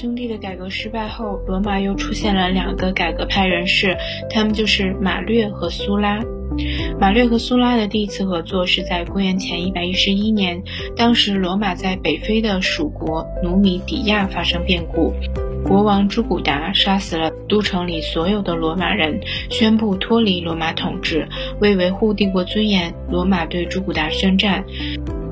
兄弟的改革失败后，罗马又出现了两个改革派人士，他们就是马略和苏拉。马略和苏拉的第一次合作是在公元前111年，当时罗马在北非的属国努米底亚发生变故，国王朱古达杀死了都城里所有的罗马人，宣布脱离罗马统治。为维护帝国尊严，罗马对朱古达宣战。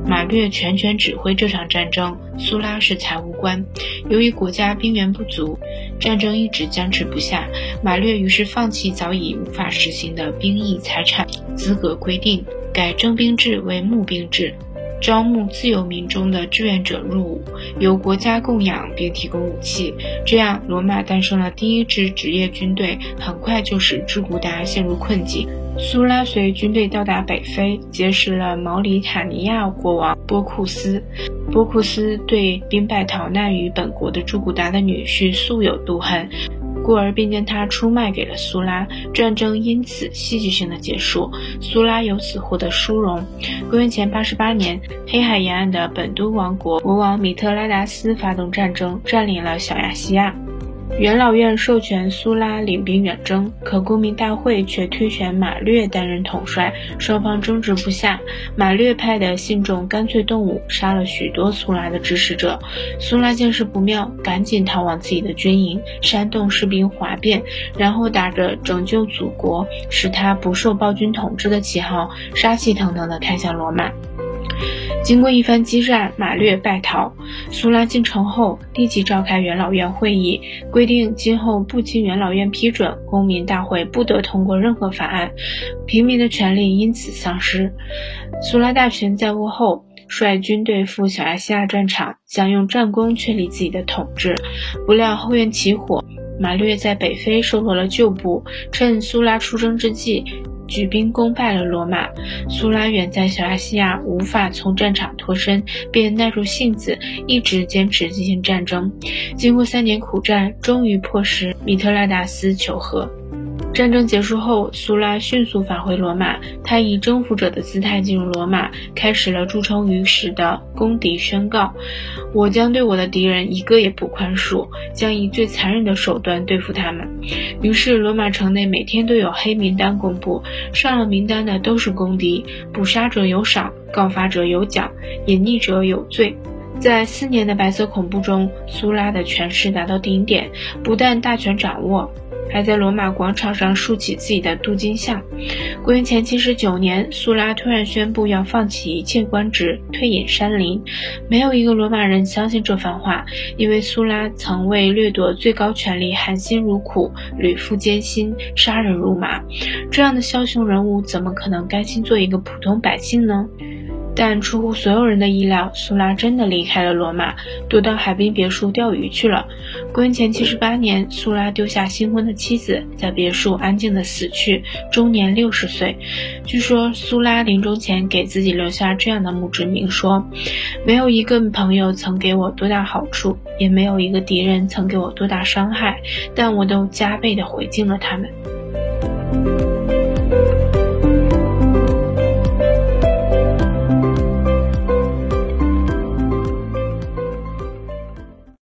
马略全权指挥这场战争，苏拉是财务官。由于国家兵源不足，战争一直僵持不下。马略于是放弃早已无法实行的兵役财产资格规定，改征兵制为募兵制，招募自由民众的志愿者入伍，由国家供养并提供武器。这样，罗马诞生了第一支职业军队，很快就使朱古达陷入困境。苏拉随军队到达北非，结识了毛里塔尼亚国王波库斯。波库斯对兵败逃难于本国的朱古达的女婿素有妒恨，故而便将他出卖给了苏拉。战争因此戏剧性的结束，苏拉由此获得殊荣。公元前八十八年，黑海沿岸的本都王国国王米特拉达斯发动战争，占领了小亚细亚。元老院授权苏拉领兵远征，可公民大会却推选马略担任统帅，双方争执不下。马略派的信众干脆动武，杀了许多苏拉的支持者。苏拉见势不妙，赶紧逃往自己的军营，煽动士兵哗变，然后打着拯救祖国、使他不受暴君统治的旗号，杀气腾腾地开向罗马。经过一番激战，马略败逃。苏拉进城后，立即召开元老院会议，规定今后不经元老院批准，公民大会不得通过任何法案，平民的权利因此丧失。苏拉大权在握后，率军队赴小亚细亚战场，想用战功确立自己的统治。不料后院起火，马略在北非收获了旧部，趁苏拉出征之际。举兵攻败了罗马，苏拉远在小亚细亚，无法从战场脱身，便耐住性子，一直坚持进行战争。经过三年苦战，终于迫使米特拉达斯求和。战争结束后，苏拉迅速返回罗马。他以征服者的姿态进入罗马，开始了著称于史的攻敌宣告：“我将对我的敌人一个也不宽恕，将以最残忍的手段对付他们。”于是，罗马城内每天都有黑名单公布，上了名单的都是公敌，捕杀者有赏，告发者有奖，隐匿者有罪。在四年的白色恐怖中，苏拉的权势达到顶点，不但大权掌握。还在罗马广场上竖起自己的镀金像。公元前七十九年，苏拉突然宣布要放弃一切官职，退隐山林。没有一个罗马人相信这番话，因为苏拉曾为掠夺最高权力含辛茹苦，屡赴艰辛，杀人如麻。这样的枭雄人物，怎么可能甘心做一个普通百姓呢？但出乎所有人的意料，苏拉真的离开了罗马，躲到海滨别墅钓鱼去了。公元前七十八年，苏拉丢下新婚的妻子，在别墅安静的死去，终年六十岁。据说苏拉临终前给自己留下这样的墓志铭：说，没有一个朋友曾给我多大好处，也没有一个敌人曾给我多大伤害，但我都加倍的回敬了他们。